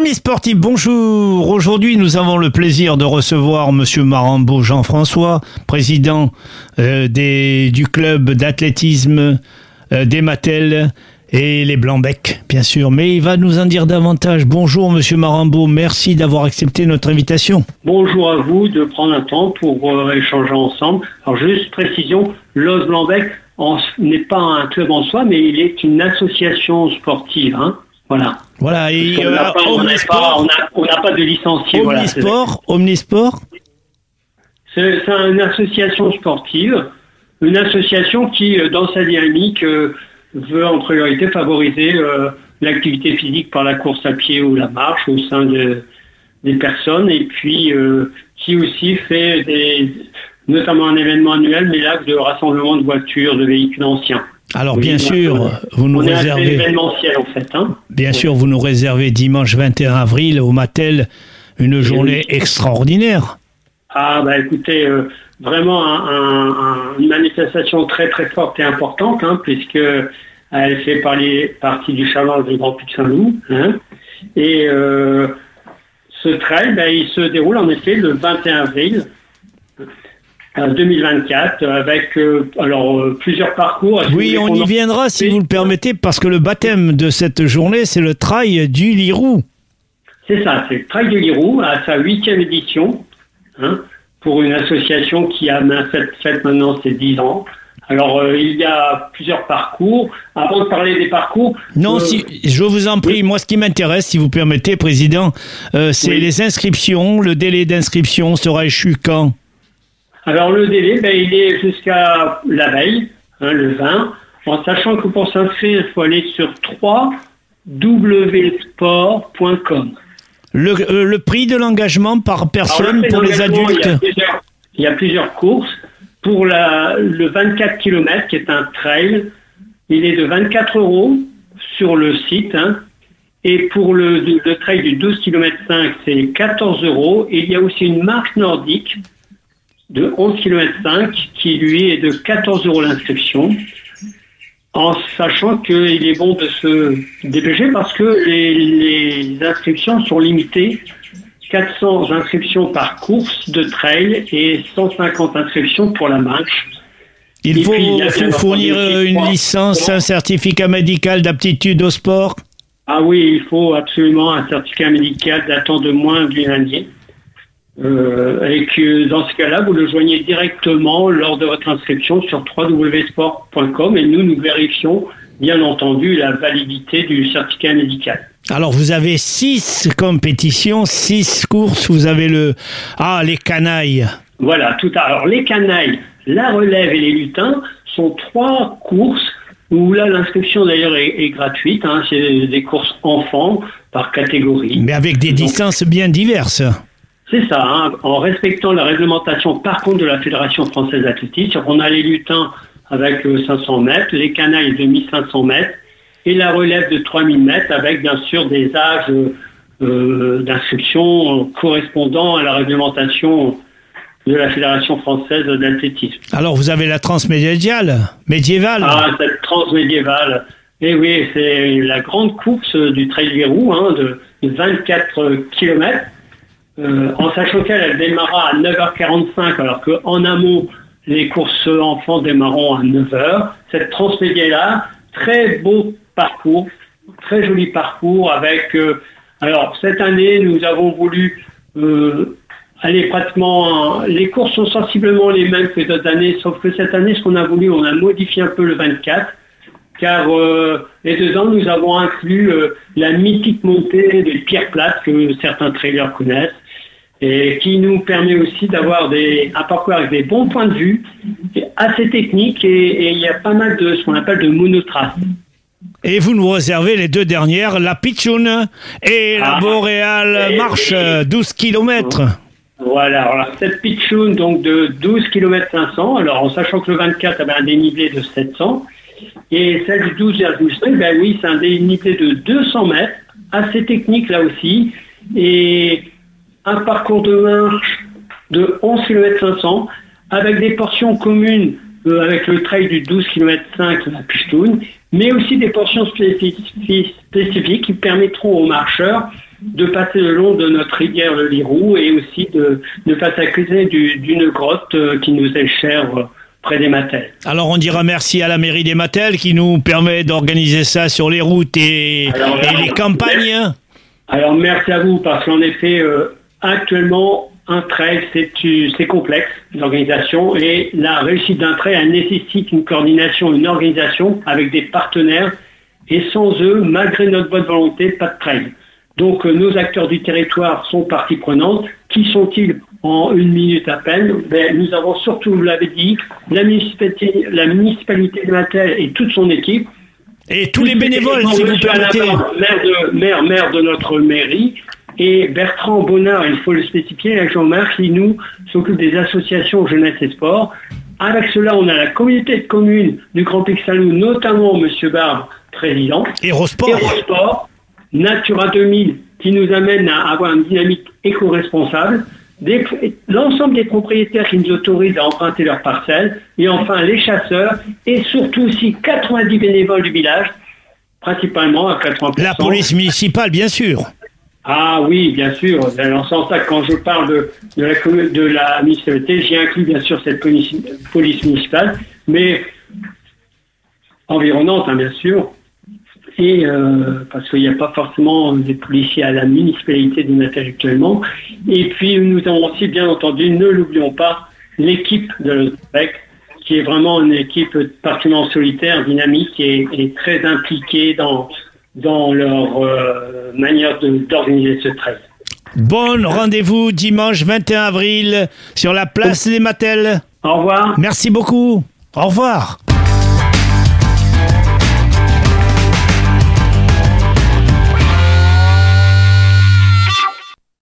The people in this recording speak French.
Amis sportifs, bonjour. Aujourd'hui, nous avons le plaisir de recevoir Monsieur Marambo Jean-François, président euh, du club d'athlétisme euh, des Mattel et les Blancs-Bec, bien sûr. Mais il va nous en dire davantage. Bonjour Monsieur Marambo, merci d'avoir accepté notre invitation. Bonjour à vous de prendre un temps pour euh, échanger ensemble. Alors juste précision, l'Os Blanc-Bec n'est pas un club en soi, mais il est une association sportive. Hein. Voilà. Voilà, et on euh, n'a pas, on n'a Omnisport, pas- on n'a- on n'a pas de licencié. voilà, Omnisport, Omnisport. C'est une association sportive, une association qui, euh, dans sa dynamique, euh, veut en priorité favoriser euh, l'activité physique par la course à pied ou la marche au sein de- des personnes, et puis qui aussi fait des, notamment un événement annuel, mais là de rassemblement de voitures, de véhicules anciens. Alors Oui, bien sûr, euh, vous nous réservez, événementiel en fait. Hein. bien sûr, vous nous réservez dimanche 21 avril au Mattel une journée extraordinaire. Ah bah écoutez, euh, vraiment un- un- un- une manifestation très très forte et importante, hein, puisque elle fait partie du challenge du Grand Puy de Saint-Loup. hein. et euh, ce trail, bah, il se déroule en effet le 21 avril euh, 2024 avec euh, alors euh, plusieurs parcours. Oui, on y viendra si vous le permettez, parce que le baptême de cette journée, c'est le trail du Lirou. C'est ça, c'est le Trail de Lirou à sa huitième édition, hein, pour une association qui a fait, fait maintenant ses dix ans. Alors euh, il y a plusieurs parcours. Avant de parler des parcours, Non, euh, si, je vous en prie, moi ce qui m'intéresse, si vous permettez, Président, euh, c'est Oui. les inscriptions. Le délai d'inscription sera échu quand? Alors le délai, ben, il est jusqu'à la veille, hein, le 20, en sachant que pour s'inscrire, il faut aller sur www.sport.com. le, euh, le prix de l'engagement par Alors, personne le pour les adultes Il y a plusieurs, il y a plusieurs courses. Pour la, le 24 km, qui est un trail, il est de 24 euros sur le site. hein. Et pour le, le trail du 12 km 5, c'est 14 euros. Et il y a aussi une marque nordique de 11 km 5 qui lui est de 14 euros l'inscription. En sachant qu'il est bon de se dépêcher parce que les, les inscriptions sont limitées 400 inscriptions par course de trail et 150 inscriptions pour la marche. Il Et faut, puis, il fournir une trois- licence, un certificat médical d'aptitude au sport? Ah oui, il faut absolument un certificat médical datant de moins d'une année. Euh, et que dans ce cas-là, vous le joignez directement lors de votre inscription sur www.sport.com et nous, nous vérifions bien entendu la validité du certificat médical. Alors vous avez six compétitions, six courses. Vous avez le ah les canailles. Voilà, tout à Alors les canailles, la relève et les lutins sont trois courses où là l'inscription d'ailleurs est, est gratuite. hein. c'est des courses enfants par catégorie. Mais avec des Donc, distances bien diverses. C'est ça, hein, en respectant la réglementation par contre de la Fédération française d'athlétisme. On a les lutins avec euh, 500 mètres, les canailles de 1500 mètres et la relève de 3000 mètres avec bien sûr des âges euh, euh, d'inscription correspondant à la réglementation de la Fédération française d'athlétisme. Alors vous avez la transmédiale, médiévale. Ah, cette transmédiévale. Eh oui, c'est la grande course du Trail du Roux hein, de 24 km. En sachant qu'elle elle démarra à 9h45, alors qu'en amont, les courses enfants démarreront à 9h. Cette transmédiale-là, très beau parcours, très joli parcours avec... euh, alors, cette année, nous avons voulu euh, aller pratiquement... Les courses sont sensiblement les mêmes que d'autres années, sauf que cette année, ce qu'on a voulu, on a modifié un peu le 24 car euh, les deux ans, nous avons inclus euh, la mythique montée des pierres plates que certains trailers connaissent et qui nous permet aussi d'avoir un parcours avec des bons points de vue, assez technique et, et il y a pas mal de ce qu'on appelle de monotrace. Et vous nous réservez les deux dernières, la Pichoun et la Ah. Boréale Et- Marche, euh, 12 km. Voilà, alors cette pitchoun donc de 12 km 500, alors en sachant que le 24 avait un dénivelé de 700, et celle du 12,5, ben oui, c'est un dénivelé de 200 mètres, assez technique là aussi, et un parcours de marche de 11 km 500, avec des portions communes euh, avec le trail du 12 km 5 de la mais aussi des portions spécifiques, spécifiques qui permettront aux marcheurs de passer le long de notre rivière le Lirou et aussi de ne pas s'accuser d'une grotte euh, qui nous est chère euh, près des Matels. Alors on dira merci à la mairie des Matels qui nous permet d'organiser ça sur les routes et, les campagnes. Alors merci à vous parce qu'en effet, euh, actuellement, un trail, c'est complexe l'organisation et la réussite d'un trail, elle nécessite une coordination, une organisation avec des partenaires et sans eux, malgré notre bonne volonté, pas de trail. Donc euh, nos acteurs du territoire sont partie prenante. Qui sont-ils en une minute à peine? Ben, Nous avons surtout, vous l'avez dit, la municipalité, la municipalité de Mattel et toute son équipe. Et tous les bénévoles, si vous permettez. Maire de, maire, maire de notre mairie, et Bertrand Bonnard, il faut le spécifier, l'adjoint-maire qui nous s'occupe des associations jeunesse et sport. Avec cela, on a la communauté de communes du Grand Pic Salou, notamment M. Barbe, président. Hérosport. Natura 2000, qui nous amène à avoir une dynamique éco-responsable. L'ensemble des propriétaires qui nous autorisent à emprunter leurs parcelles. Et enfin, les chasseurs. Et surtout aussi 90 bénévoles du village, principalement à 80%. La police municipale, bien sûr. Ah oui, bien sûr. Dans ce sens-là, quand je parle de, de, la, municipalité, j'y inclus bien sûr cette police, municipale, mais environnante, hein, bien sûr. Et euh, parce qu'il n'y a pas forcément des policiers à la municipalité de Natal actuellement. Et puis nous avons aussi, bien entendu, ne l'oublions pas, l'équipe de l'OPEC, qui est vraiment une équipe particulièrement solitaire, dynamique et très impliquée dans dans leur euh, manière d'organiser ce trail. Bon rendez-vous dimanche 21 avril sur la place des Matels. Au revoir. Merci beaucoup. Au revoir.